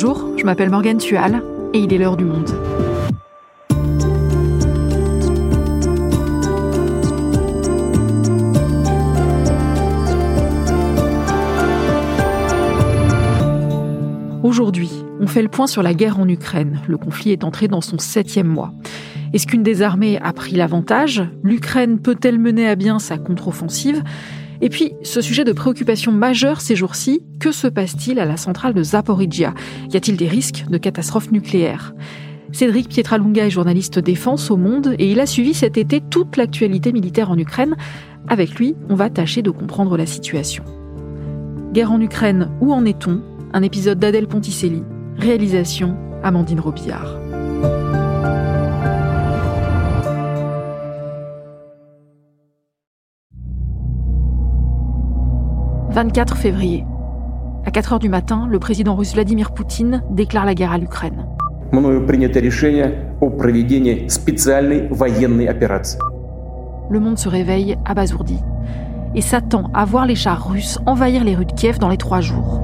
Bonjour, je m'appelle Morgane Tual et il est l'heure du monde. Aujourd'hui, on fait le point sur la guerre en Ukraine. Le conflit est entré dans son septième mois. Est-ce qu'une des armées a pris l'avantage? L'Ukraine peut-elle mener à bien sa contre-offensive? Et puis, ce sujet de préoccupation majeure ces jours-ci, que se passe-t-il à la centrale de Zaporizhia Y a-t-il des risques de catastrophe nucléaire? Cédric Pietralunga est journaliste défense au Monde et il a suivi cet été toute l'actualité militaire en Ukraine. Avec lui, on va tâcher de comprendre la situation. Guerre en Ukraine, où en est-on? Un épisode d'Adèle Ponticelli. Réalisation Amandine Robillard. 24 février. À 4 heures du matin, le président russe Vladimir Poutine déclare la guerre à l'Ukraine. Le monde se réveille abasourdi et s'attend à voir les chars russes envahir les rues de Kiev dans les trois jours.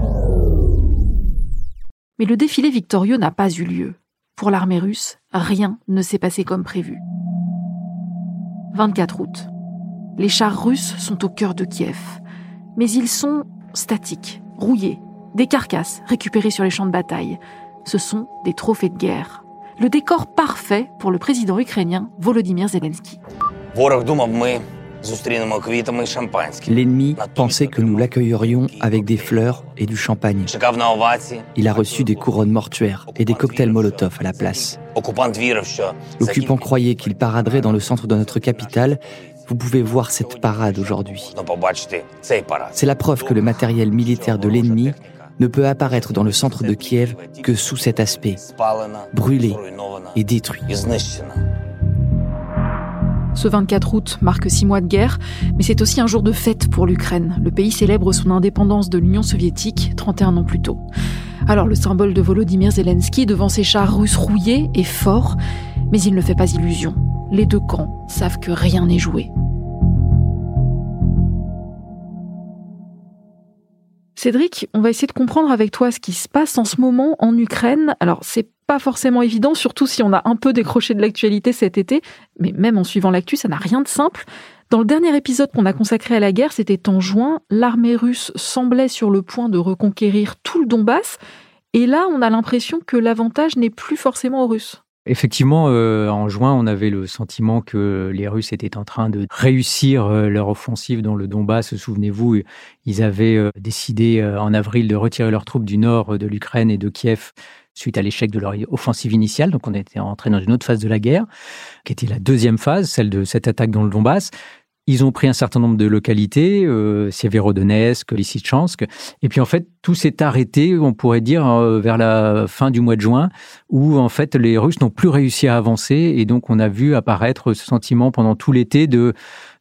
Mais le défilé victorieux n'a pas eu lieu. Pour l'armée russe, rien ne s'est passé comme prévu. 24 août. Les chars russes sont au cœur de Kiev mais ils sont statiques, rouillés, des carcasses récupérées sur les champs de bataille. Ce sont des trophées de guerre. Le décor parfait pour le président ukrainien Volodymyr Zelensky. L'ennemi pensait que nous l'accueillerions avec des fleurs et du champagne. Il a reçu des couronnes mortuaires et des cocktails Molotov à la place. L'occupant croyait qu'il paraderait dans le centre de notre capitale vous pouvez voir cette parade aujourd'hui. C'est la preuve que le matériel militaire de l'ennemi ne peut apparaître dans le centre de Kiev que sous cet aspect, brûlé et détruit. Ce 24 août marque six mois de guerre, mais c'est aussi un jour de fête pour l'Ukraine. Le pays célèbre son indépendance de l'Union soviétique 31 ans plus tôt. Alors le symbole de Volodymyr Zelensky devant ses chars russes rouillés est fort, mais il ne fait pas illusion les deux camps savent que rien n'est joué. Cédric, on va essayer de comprendre avec toi ce qui se passe en ce moment en Ukraine. Alors, c'est pas forcément évident, surtout si on a un peu décroché de l'actualité cet été, mais même en suivant l'actu, ça n'a rien de simple. Dans le dernier épisode qu'on a consacré à la guerre, c'était en juin, l'armée russe semblait sur le point de reconquérir tout le Donbass, et là, on a l'impression que l'avantage n'est plus forcément aux Russes. Effectivement, euh, en juin, on avait le sentiment que les Russes étaient en train de réussir euh, leur offensive dans le Donbass. Souvenez-vous, ils avaient euh, décidé en avril de retirer leurs troupes du nord de l'Ukraine et de Kiev suite à l'échec de leur offensive initiale. Donc on était entré dans une autre phase de la guerre, qui était la deuxième phase, celle de cette attaque dans le Donbass. Ils ont pris un certain nombre de localités, euh, Sieverodonetsk, Lysychansk, et puis en fait tout s'est arrêté, on pourrait dire euh, vers la fin du mois de juin, où en fait les Russes n'ont plus réussi à avancer, et donc on a vu apparaître ce sentiment pendant tout l'été de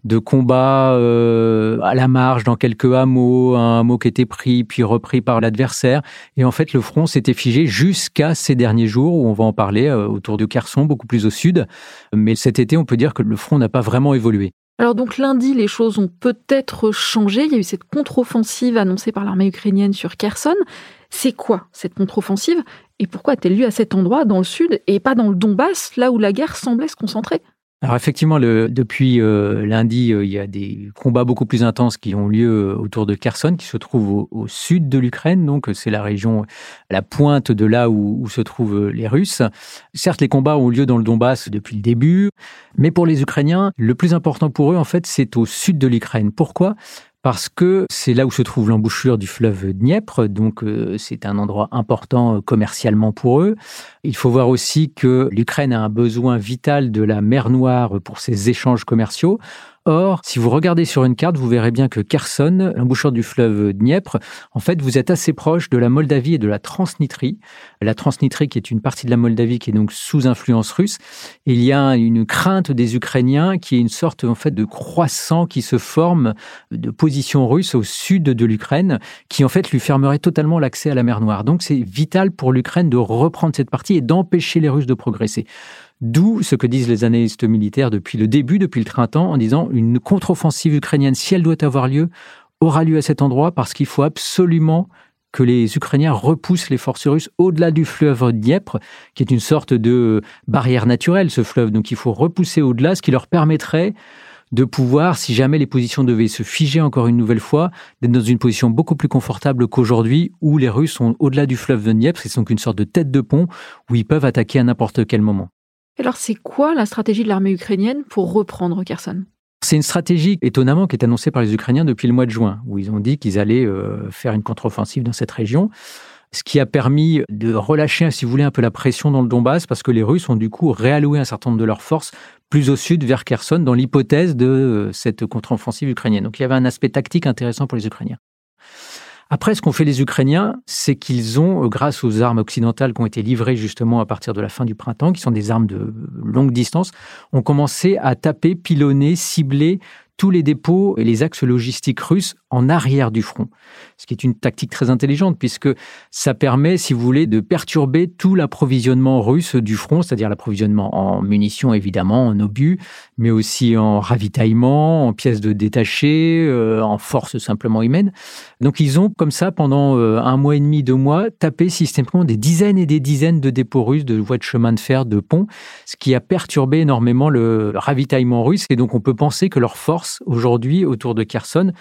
de combats euh, à la marge dans quelques hameaux, un hameau qui était pris puis repris par l'adversaire, et en fait le front s'était figé jusqu'à ces derniers jours où on va en parler euh, autour de Kherson, beaucoup plus au sud, mais cet été on peut dire que le front n'a pas vraiment évolué. Alors donc lundi, les choses ont peut-être changé. Il y a eu cette contre-offensive annoncée par l'armée ukrainienne sur Kherson. C'est quoi cette contre-offensive? Et pourquoi a-t-elle lieu à cet endroit dans le sud et pas dans le Donbass, là où la guerre semblait se concentrer? Alors effectivement, depuis euh, lundi, euh, il y a des combats beaucoup plus intenses qui ont lieu euh, autour de Kherson, qui se trouve au, sud de l'Ukraine. Donc c'est la région, la pointe de là où, où, se trouvent les Russes. Certes, les combats ont lieu dans le Donbass depuis le début, mais pour les Ukrainiens, le plus important pour eux, en fait, c'est au sud de l'Ukraine. Pourquoi? Parce que c'est là où se trouve l'embouchure du fleuve Dniepr, donc euh, c'est un endroit important euh, commercialement pour eux. Il faut voir aussi que l'Ukraine a un besoin vital de la mer Noire pour ses échanges commerciaux. Or, si vous regardez sur une carte, vous verrez bien que Kherson, l'embouchure du fleuve Dniepr, en fait, vous êtes assez proche de la Moldavie et de la Transnistrie. La Transnistrie qui est une partie de la Moldavie qui est donc sous influence russe. il y a une crainte des Ukrainiens qui est une sorte en fait de croissant qui se forme de position russe au sud de l'Ukraine, qui en fait lui fermerait totalement l'accès à la mer Noire. Donc c'est vital pour l'Ukraine de reprendre cette partie et d'empêcher les Russes de progresser. D'où ce que disent les analystes militaires depuis le début, depuis le printemps, en disant une contre-offensive ukrainienne, si elle doit avoir lieu, aura lieu à cet endroit parce qu'il faut absolument que les Ukrainiens repoussent les forces russes au-delà du fleuve Dniepr, qui est une sorte de barrière naturelle, ce fleuve. Donc il faut repousser au-delà, ce qui leur permettrait de pouvoir, si jamais les positions devaient se figer encore une nouvelle fois, d'être dans une position beaucoup plus confortable qu'aujourd'hui, où les Russes sont au-delà du fleuve Dniepr, c'est donc une sorte de tête de pont où ils peuvent attaquer à n'importe quel moment. Alors c'est quoi la stratégie de l'armée ukrainienne pour reprendre Kherson? C'est une stratégie étonnamment qui est annoncée par les Ukrainiens depuis le mois de juin, où ils ont dit qu'ils allaient euh, faire une contre-offensive dans cette région ce qui a permis de relâcher, si vous voulez, un peu la pression dans le Donbass, parce que les Russes ont du coup réalloué un certain nombre de leurs forces plus au sud, vers Kherson, dans l'hypothèse de euh, cette contre-offensive ukrainienne. Donc il y avait un aspect tactique intéressant pour les Ukrainiens. Après, ce qu'ont fait les Ukrainiens, c'est qu'ils ont, euh, grâce aux armes occidentales qui ont été livrées justement à partir de la fin du printemps, qui sont des armes de longue distance, ont commencé à taper, pilonner, cibler tous les dépôts et les axes logistiques russes en arrière du front. Ce qui est une tactique très intelligente puisque ça permet, si vous voulez, de perturber tout l'approvisionnement russe du front, c'est-à-dire l'approvisionnement en munitions évidemment, en obus, mais aussi en ravitaillement, en pièces de détachés, euh, en force simplement humaine. Donc ils ont comme ça pendant euh, un mois et demi, deux mois, tapé systématiquement des dizaines et des dizaines de dépôts russes, de voies de chemin de fer, de ponts, ce qui a perturbé énormément le ravitaillement russe. Et donc on peut penser que leur force aujourd'hui autour de Kherson,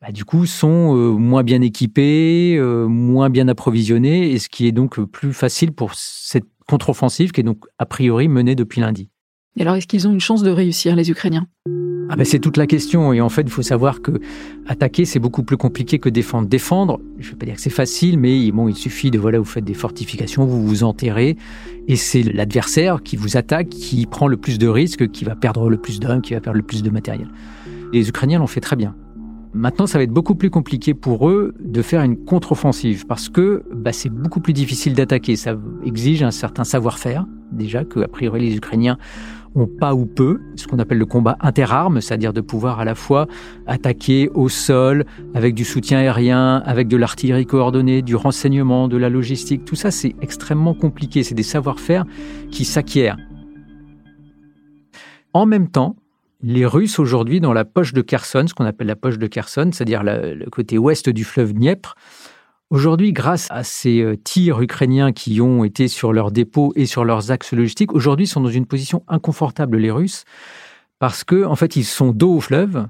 bah, du coup, sont euh, moins bien équipés, euh, moins bien approvisionnés, et ce qui est donc plus facile pour cette contre-offensive qui est donc a priori menée depuis lundi. Et alors, est-ce qu'ils ont une chance de réussir, les Ukrainiens? Ah ben c'est toute la question. Et en fait, il faut savoir que attaquer, c'est beaucoup plus compliqué que défendre. Défendre, je ne vais pas dire que c'est facile, mais bon, il suffit de, voilà, vous faites des fortifications, vous vous enterrez, et c'est l'adversaire qui vous attaque, qui prend le plus de risques, qui va perdre le plus d'hommes, qui va perdre le plus de matériel. Les Ukrainiens l'ont fait très bien. Maintenant, ça va être beaucoup plus compliqué pour eux de faire une contre-offensive parce que bah, c'est beaucoup plus difficile d'attaquer. Ça exige un certain savoir-faire, déjà, que priori les Ukrainiens ont pas ou peu, ce qu'on appelle le combat interarmes, c'est-à-dire de pouvoir à la fois attaquer au sol, avec du soutien aérien, avec de l'artillerie coordonnée, du renseignement, de la logistique. Tout ça, c'est extrêmement compliqué. C'est des savoir-faire qui s'acquièrent. En même temps, les Russes aujourd'hui dans la poche de Kherson, ce qu'on appelle la poche de Kherson, c'est-à-dire le côté ouest du fleuve Dniepr, Aujourd'hui, grâce à ces euh, tirs ukrainiens qui ont été sur leurs dépôts et sur leurs axes logistiques, aujourd'hui sont dans une position inconfortable les Russes parce que en fait ils sont dos au fleuve.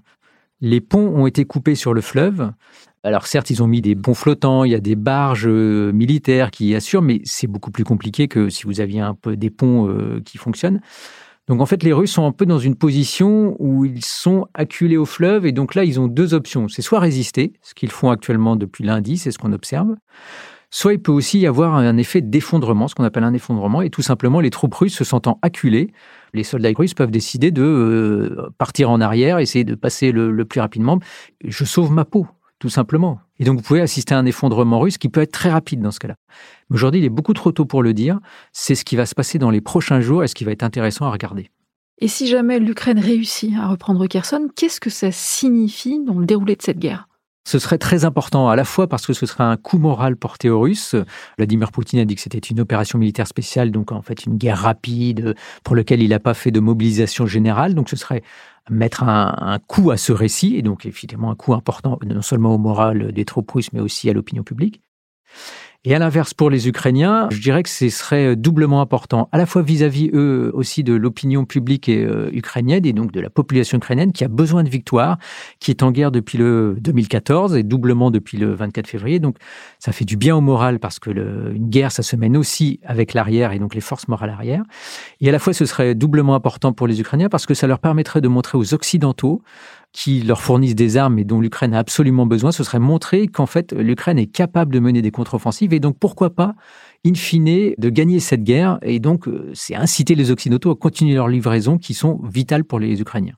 Les ponts ont été coupés sur le fleuve. Alors certes, ils ont mis des ponts flottants, il y a des barges euh, militaires qui assurent, mais c'est beaucoup plus compliqué que si vous aviez un peu des ponts euh, qui fonctionnent. Donc en fait, les Russes sont un peu dans une position où ils sont acculés au fleuve et donc là, ils ont deux options. C'est soit résister, ce qu'ils font actuellement depuis lundi, c'est ce qu'on observe, soit il peut aussi y avoir un effet d'effondrement, ce qu'on appelle un effondrement, et tout simplement les troupes russes se sentant acculées, les soldats russes peuvent décider de euh, partir en arrière, essayer de passer le plus rapidement. Je sauve ma peau, tout simplement. Et donc, vous pouvez assister à un effondrement russe qui peut être très rapide dans ce cas-là. Mais aujourd'hui, il est beaucoup trop tôt pour le dire. C'est ce qui va se passer dans les prochains jours et ce qui va être intéressant à regarder. Et si jamais l'Ukraine réussit à reprendre Kherson, qu'est-ce que ça signifie dans le déroulé de cette guerre? Ce serait très important à la fois parce que ce serait un coup moral porté aux Russes. Vladimir Poutine a dit que c'était une opération militaire spéciale, donc en fait une guerre rapide pour laquelle il n'a pas fait de mobilisation générale. Donc ce serait mettre un, coup à ce récit, et donc évidemment un coup important non seulement au moral des troupes russes, mais aussi à l'opinion publique. Et à l'inverse, pour les Ukrainiens, je dirais que ce serait doublement important, à la fois vis-à-vis, eux aussi, de l'opinion publique euh, ukrainienne et donc de la population ukrainienne qui a besoin de victoire, qui est en guerre depuis le 2014 et doublement depuis le 24 février. Donc, ça fait du bien au moral parce que une guerre, ça se mène aussi avec l'arrière et donc les forces morales arrière. Et à la fois, ce serait doublement important pour les Ukrainiens parce que ça leur permettrait de montrer aux Occidentaux qui leur fournissent des armes et dont l'Ukraine a absolument besoin, ce serait montrer qu'en fait l'Ukraine est capable de mener des contre-offensives et donc pourquoi pas, in fine, de gagner cette guerre et donc euh, c'est inciter les Occidentaux à continuer leurs livraisons qui sont vitales pour les Ukrainiens.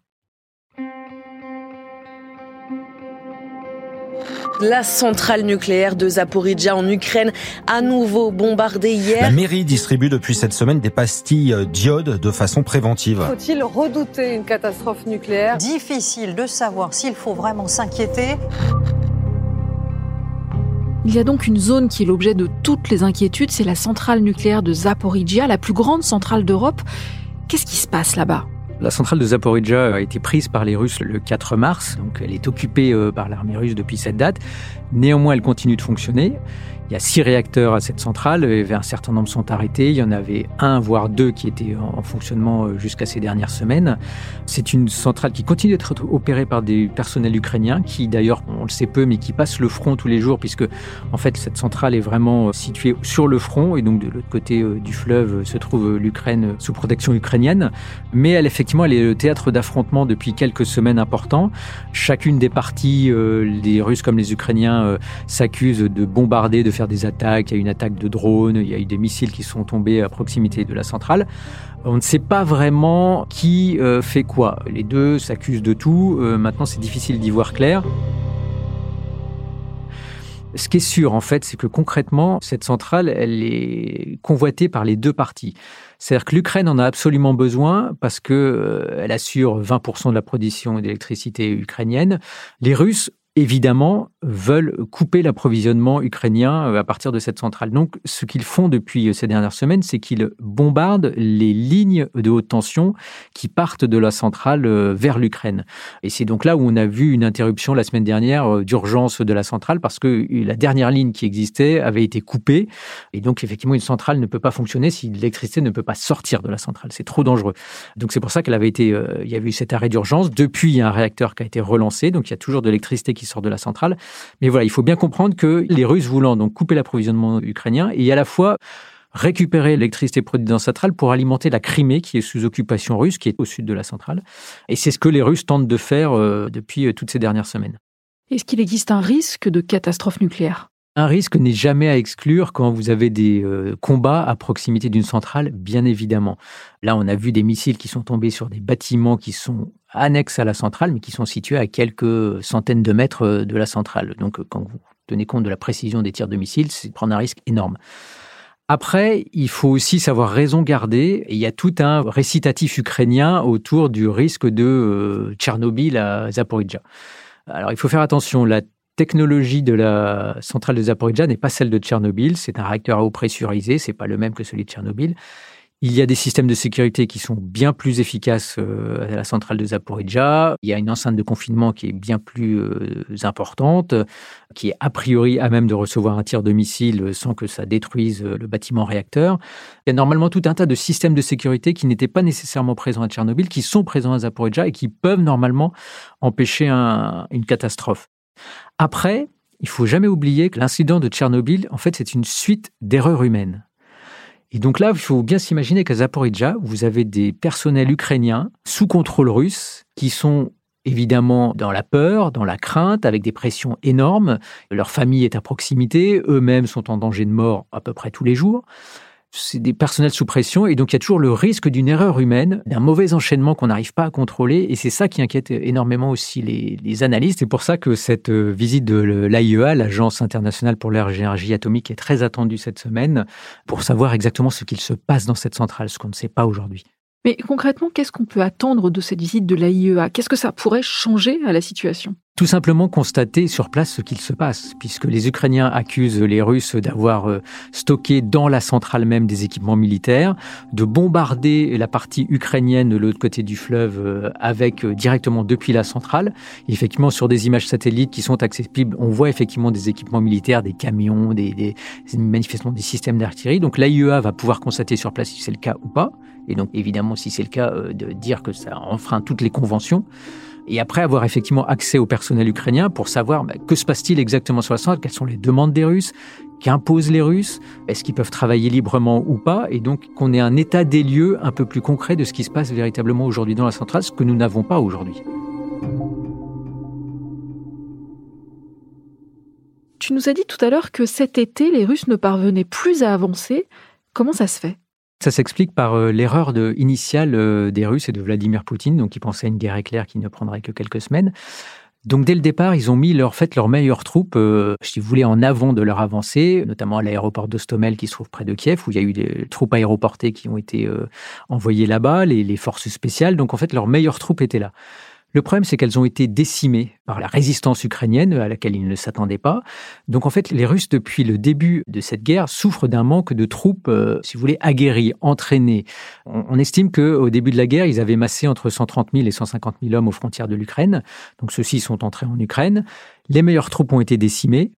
La centrale nucléaire de Zaporizhia en Ukraine, à nouveau bombardée hier. La mairie distribue depuis cette semaine des pastilles d'iode de façon préventive. Faut-il redouter une catastrophe nucléaire? Difficile de savoir s'il faut vraiment s'inquiéter. Il y a donc une zone qui est l'objet de toutes les inquiétudes, c'est la centrale nucléaire de Zaporizhia, la plus grande centrale d'Europe. Qu'est-ce qui se passe là-bas? La centrale de Zaporizhia a été prise par les Russes le 4 mars, donc elle est occupée euh, par l'armée russe depuis cette date. Néanmoins, elle continue de fonctionner. Il y a six réacteurs à cette centrale, et un certain nombre sont arrêtés. Il y en avait un, voire deux, qui étaient en fonctionnement euh, jusqu'à ces dernières semaines. C'est une centrale qui continue d'être opérée par des personnels ukrainiens, qui d'ailleurs, on le sait peu, mais qui passent le front tous les jours, puisque en fait cette centrale est vraiment euh, située sur le front, et donc de l'autre côté euh, du fleuve se trouve l'Ukraine sous protection ukrainienne. Mais elle, effectivement, elle est le théâtre d'affrontements depuis quelques semaines importants. Chacune des parties, les Russes comme les Ukrainiens, s'accusent de bombarder, de faire des attaques. Il y a eu une attaque de drones, il y a eu des missiles qui sont tombés à proximité de la centrale. On ne sait pas vraiment qui euh, fait quoi. Les deux s'accusent de tout. Euh, maintenant, c'est difficile d'y voir clair. Ce qui est sûr, en fait, c'est que concrètement, cette centrale, elle est convoitée par les deux parties. C'est-à-dire que l'Ukraine en a absolument besoin parce que euh, elle assure 20% de la production d'électricité ukrainienne. Les Russes évidemment, veulent couper l'approvisionnement ukrainien euh, à partir de cette centrale. Donc, ce qu'ils font depuis euh, ces dernières semaines, c'est qu'ils bombardent les lignes de haute tension qui partent de la centrale euh, vers l'Ukraine. Et c'est donc là où on a vu une interruption la semaine dernière d'urgence de la centrale parce que la dernière ligne qui existait avait été coupée. Et donc, effectivement, une centrale ne peut pas fonctionner si l'électricité ne peut pas sortir de la centrale. C'est trop dangereux. Donc, c'est pour ça qu'elle avait été, il y avait eu cet arrêt d'urgence. Depuis, il y a un réacteur qui a été relancé. Donc, il y a toujours de l'électricité qui sort de la centrale. Mais voilà, il faut bien comprendre que les Russes voulant donc couper l'approvisionnement ukrainien et à la fois récupérer l'électricité produite dans la centrale pour alimenter la Crimée qui est sous occupation russe, qui est au sud de la centrale. Et c'est ce que les Russes tentent de faire euh, depuis euh, toutes ces dernières semaines. Est-ce qu'il existe un risque de catastrophe nucléaire? Un risque n'est jamais à exclure quand vous avez des euh, combats à proximité d'une centrale, bien évidemment. Là, on a vu des missiles qui sont tombés sur des bâtiments qui sont annexes à la centrale, mais qui sont situés à quelques centaines de mètres euh, de la centrale. Donc, euh, quand vous tenez compte de la précision des tirs de missiles, c'est prendre un risque énorme. Après, il faut aussi savoir raison garder. il y a tout un récitatif ukrainien autour du risque de Tchernobyl à Zaporizhia. Alors, il faut faire attention. Technologie de la centrale de Zaporizhia n'est pas celle de Tchernobyl. C'est un réacteur à eau pressurisée, c'est pas le même que celui de Tchernobyl. Il y a des systèmes de sécurité qui sont bien plus efficaces euh, à la centrale de Zaporizhia. Il y a une enceinte de confinement qui est bien plus euh, importante, qui est a priori à même de recevoir un tir de missile sans que ça détruise euh, le bâtiment réacteur. Il y a normalement tout un tas de systèmes de sécurité qui n'étaient pas nécessairement présents à Tchernobyl, qui sont présents à Zaporizhia et qui peuvent normalement empêcher une catastrophe. Après, il faut jamais oublier que l'incident de Tchernobyl, en fait, c'est une suite d'erreurs humaines. Et donc là, il faut bien s'imaginer qu'à Zaporizhia, vous avez des personnels ukrainiens sous contrôle russe qui sont évidemment dans la peur, dans la crainte, avec des pressions énormes. Leur famille est à proximité, eux-mêmes sont en danger de mort à peu près tous les jours c'est des personnels sous pression et donc il y a toujours le risque d'une erreur humaine, d'un mauvais enchaînement qu'on n'arrive pas à contrôler et c'est ça qui inquiète énormément aussi les, analystes. C'est pour ça que cette euh, visite de l'AIEA, l'Agence internationale pour l'énergie atomique, est très attendue cette semaine pour savoir exactement ce qu'il se passe dans cette centrale, ce qu'on ne sait pas aujourd'hui. Mais concrètement, qu'est-ce qu'on peut attendre de cette visite de l'AIEA Qu'est-ce que ça pourrait changer à la situation? Tout simplement constater sur place ce qu'il se passe, puisque les Ukrainiens accusent les Russes d'avoir euh, stocké dans la centrale même des équipements militaires, de bombarder la partie ukrainienne de l'autre côté du fleuve euh, avec euh, directement depuis la centrale. effectivement, sur des images satellites qui sont accessibles, on voit effectivement des équipements militaires, des camions, des, des manifestement des systèmes d'artillerie. Donc l'AIEA va pouvoir constater sur place si c'est le cas ou pas et donc évidemment si c'est le cas, euh, de dire que ça enfreint toutes les conventions. Et après avoir effectivement accès au personnel ukrainien pour savoir bah, que se passe-t-il exactement sur la centrale, quelles sont les demandes des Russes, qu'imposent les Russes, est-ce qu'ils peuvent travailler librement ou pas, et donc qu'on ait un état des lieux un peu plus concret de ce qui se passe véritablement aujourd'hui dans la centrale, ce que nous n'avons pas aujourd'hui. Tu nous as dit tout à l'heure que cet été, les Russes ne parvenaient plus à avancer. Comment ça se fait? Ça s'explique par euh, l'erreur initiale euh, des Russes et de Vladimir Poutine, donc ils pensaient à une guerre éclair qui ne prendrait que quelques semaines. Donc dès le départ, ils ont mis leur fait leurs meilleures troupes, euh, si vous voulez, en avant de leur avancée, notamment à l'aéroport d'Ostomel qui se trouve près de Kiev, où il y a eu des troupes aéroportées qui ont été envoyées là-bas, les, les, forces spéciales. Donc en fait, leurs meilleures troupes étaient là. Le problème, c'est qu'elles ont été décimées par la résistance ukrainienne à laquelle ils ne s'attendaient pas. Donc en fait, les Russes, depuis le début de cette guerre, souffrent d'un manque de troupes, euh, si vous voulez, aguerries, entraînées. On, on estime qu'au début de la guerre, ils avaient massé entre 130 000 et 150 000 hommes aux frontières de l'Ukraine. Donc ceux-ci sont entrés en Ukraine. Les meilleures troupes ont été décimées.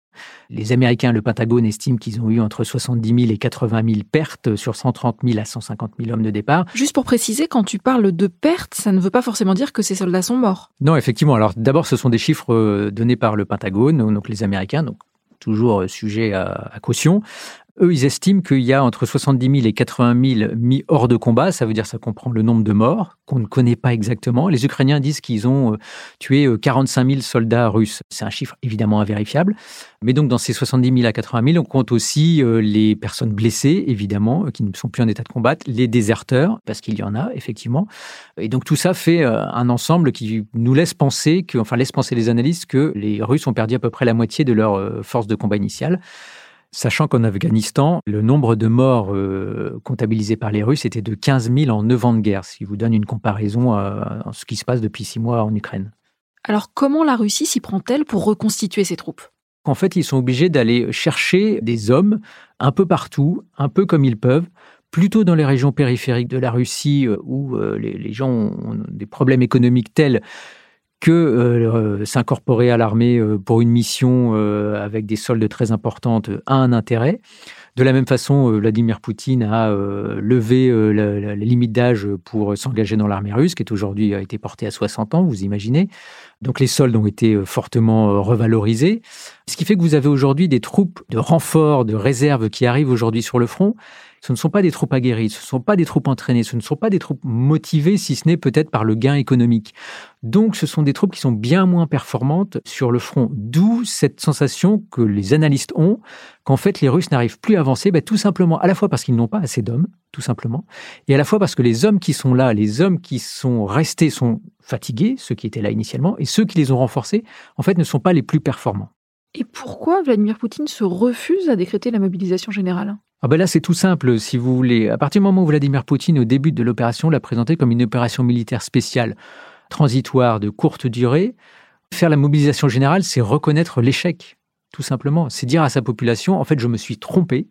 Les Américains, le Pentagone estime qu'ils ont eu entre 70 000 et 80 000 pertes sur 130 000 à 150 000 hommes de départ. Juste pour préciser, quand tu parles de pertes, ça ne veut pas forcément dire que ces soldats sont morts. Non, effectivement. Alors d'abord, ce sont des chiffres euh, donnés par le Pentagone, donc les Américains, donc toujours euh, sujet à, caution. Eux, ils estiment qu'il y a entre 70 000 et 80 000 mis hors de combat. Ça veut dire ça comprend le nombre de morts qu'on ne connaît pas exactement. Les Ukrainiens disent qu'ils ont euh, tué 45 000 soldats russes. C'est un chiffre évidemment invérifiable. Mais donc, dans ces 70 000 à 80 000, on compte aussi euh, les personnes blessées, évidemment, qui ne sont plus en état de combattre, les déserteurs, parce qu'il y en a, effectivement. Et donc, tout ça fait euh, un ensemble qui nous laisse penser, que, enfin, laisse penser les analystes que les Russes ont perdu à peu près la moitié de leur force de combat initiale. Sachant qu'en Afghanistan, le nombre de morts euh, comptabilisés par les Russes était de 15 000 en 9 ans de guerre, ce qui vous donne une comparaison à, ce qui se passe depuis 6 mois en Ukraine. Alors comment la Russie s'y prend-elle pour reconstituer ses troupes? En fait, ils sont obligés d'aller chercher des hommes un peu partout, un peu comme ils peuvent, plutôt dans les régions périphériques de la Russie euh, où euh, les gens ont des problèmes économiques tels que euh, s'incorporer à l'armée euh, pour une mission euh, avec des soldes très importantes a un intérêt. De la même façon, Vladimir Poutine a levé la, limite d'âge pour s'engager dans l'armée russe, qui est aujourd'hui a été portée à 60 ans, vous imaginez. Donc les soldes ont été fortement revalorisés, ce qui fait que vous avez aujourd'hui des troupes de renfort, de réserve qui arrivent aujourd'hui sur le front ce ne sont pas des troupes aguerries, ce ne sont pas des troupes entraînées, ce ne sont pas des troupes motivées, si ce n'est peut-être par le gain économique. Donc ce sont des troupes qui sont bien moins performantes sur le front. D'où cette sensation que les analystes ont qu'en fait les Russes n'arrivent plus à avancer, bah, tout simplement à la fois parce qu'ils n'ont pas assez d'hommes, tout simplement, et à la fois parce que les hommes qui sont là, les hommes qui sont restés sont fatigués, ceux qui étaient là initialement, et ceux qui les ont renforcés, en fait, ne sont pas les plus performants. Et pourquoi Vladimir Poutine se refuse à décréter la mobilisation générale? Ah ben là, c'est tout simple, si vous voulez. À partir du moment où Vladimir Poutine, au début de l'opération, l'a présenté comme une opération militaire spéciale, transitoire, de courte durée, faire la mobilisation générale, c'est reconnaître l'échec, tout simplement. C'est dire à sa population, en fait, je me suis trompé.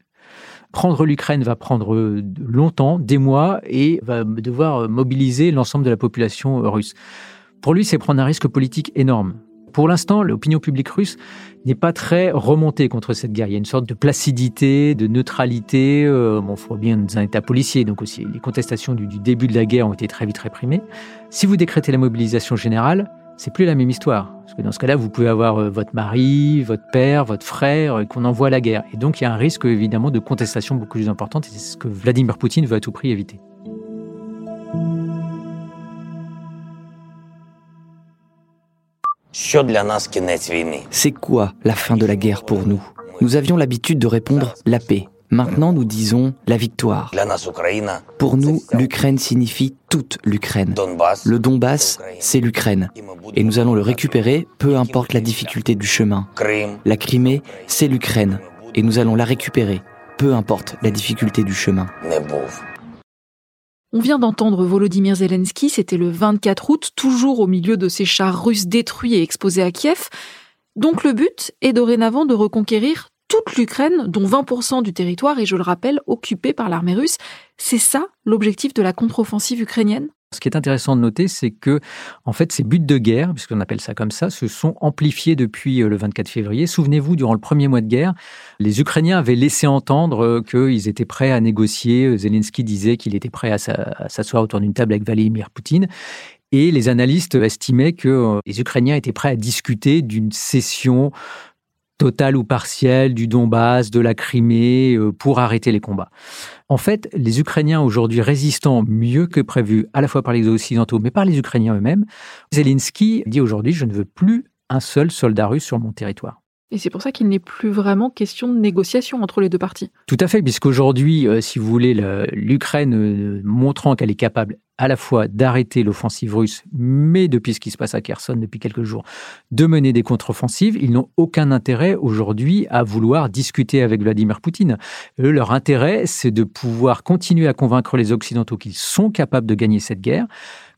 Prendre l'Ukraine va prendre longtemps, des mois, et va devoir mobiliser l'ensemble de la population russe. Pour lui, c'est prendre un risque politique énorme. Pour l'instant, l'opinion publique russe n'est pas très remontée contre cette guerre. Il y a une sorte de placidité, de neutralité. Euh, bon, il faut bien dans un état policier, donc aussi les contestations du, début de la guerre ont été très vite réprimées. Si vous décrétez la mobilisation générale, c'est plus la même histoire. Parce que dans ce cas-là, vous pouvez avoir euh, votre mari, votre père, votre frère, et qu'on envoie à la guerre. Et donc, il y a un risque, évidemment, de contestation beaucoup plus importante, et c'est ce que Vladimir Poutine veut à tout prix éviter. C'est quoi la fin de la guerre pour nous? Nous avions l'habitude de répondre la paix. Maintenant, nous disons la victoire. Pour nous, l'Ukraine signifie toute l'Ukraine. Le Donbass, c'est l'Ukraine. Et nous allons le récupérer, peu importe la difficulté du chemin. La Crimée, c'est l'Ukraine. Et nous allons la récupérer, peu importe la difficulté du chemin. On vient d'entendre Volodymyr Zelensky, c'était le 24 août, toujours au milieu de ces chars russes détruits et exposés à Kiev. Donc le but est dorénavant de reconquérir toute l'Ukraine, dont 20% du territoire est, je le rappelle, occupé par l'armée russe. C'est ça l'objectif de la contre-offensive ukrainienne? Ce qui est intéressant de noter, c'est que, en fait, ces buts de guerre, puisqu'on appelle ça comme ça, se sont amplifiés depuis euh, le 24 février. Souvenez-vous, durant le premier mois de guerre, les Ukrainiens avaient laissé entendre euh, qu'ils étaient prêts à négocier. Zelensky disait qu'il était prêt à s'asseoir autour d'une table avec Vladimir Poutine. Et les analystes estimaient que euh, les Ukrainiens étaient prêts à discuter d'une cession totale ou partielle du Donbass, de la Crimée, pour arrêter les combats. En fait, les Ukrainiens aujourd'hui résistant mieux que prévu, à la fois par les Occidentaux, mais par les Ukrainiens eux-mêmes, Zelensky dit aujourd'hui, je ne veux plus un seul soldat russe sur mon territoire. Et c'est pour ça qu'il n'est plus vraiment question de négociation entre les deux parties. Tout à fait, puisqu'aujourd'hui, euh, si vous voulez, l'Ukraine euh, montrant qu'elle est capable à la fois d'arrêter l'offensive russe, mais depuis ce qui se passe à Kherson depuis quelques jours, de mener des contre-offensives, ils n'ont aucun intérêt aujourd'hui à vouloir discuter avec Vladimir Poutine. Eux, leur intérêt, c'est de pouvoir continuer à convaincre les Occidentaux qu'ils sont capables de gagner cette guerre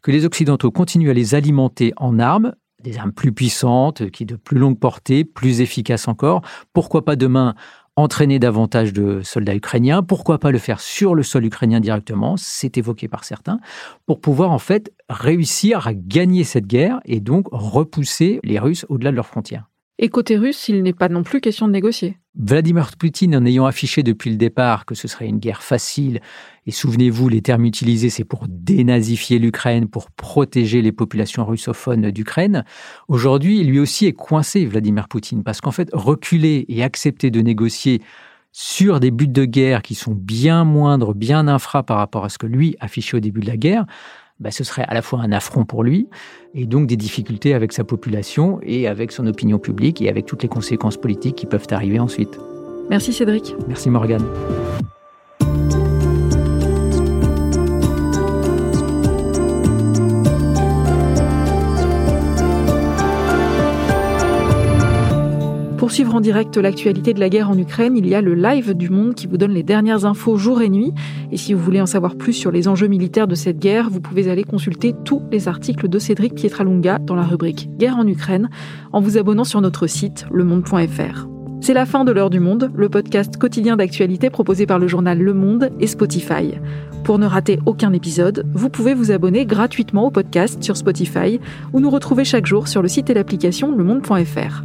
que les Occidentaux continuent à les alimenter en armes, des armes plus puissantes, qui de plus longue portée, plus efficaces encore. Pourquoi pas demain entraîner davantage de soldats ukrainiens? Pourquoi pas le faire sur le sol ukrainien directement? C'est évoqué par certains, pour pouvoir en fait réussir à gagner cette guerre et donc repousser les Russes au-delà de leurs frontières. Et côté russe, il n'est pas non plus question de négocier. Vladimir Poutine, en ayant affiché depuis le départ que ce serait une guerre facile, et souvenez-vous, les termes utilisés, c'est pour dénazifier l'Ukraine, pour protéger les populations russophones d'Ukraine. Aujourd'hui, lui aussi est coincé, Vladimir Poutine, parce qu'en fait, reculer et accepter de négocier sur des buts de guerre qui sont bien moindres, bien infras par rapport à ce que lui affichait au début de la guerre, bah, ce serait à la fois un affront pour lui et donc des difficultés avec sa population et avec son opinion publique et avec toutes les conséquences politiques qui peuvent arriver ensuite. Merci Cédric. Merci Morgane. Pour suivre en direct l'actualité de la guerre en Ukraine, il y a le live du Monde qui vous donne les dernières infos jour et nuit. Et si vous voulez en savoir plus sur les enjeux militaires de cette guerre, vous pouvez aller consulter tous les articles de Cédric Pietralunga dans la rubrique Guerre en Ukraine en vous abonnant sur notre site lemonde.fr. C'est la fin de l'heure du monde, le podcast quotidien d'actualité proposé par le journal Le Monde et Spotify. Pour ne rater aucun épisode, vous pouvez vous abonner gratuitement au podcast sur Spotify ou nous retrouver chaque jour sur le site et l'application lemonde.fr.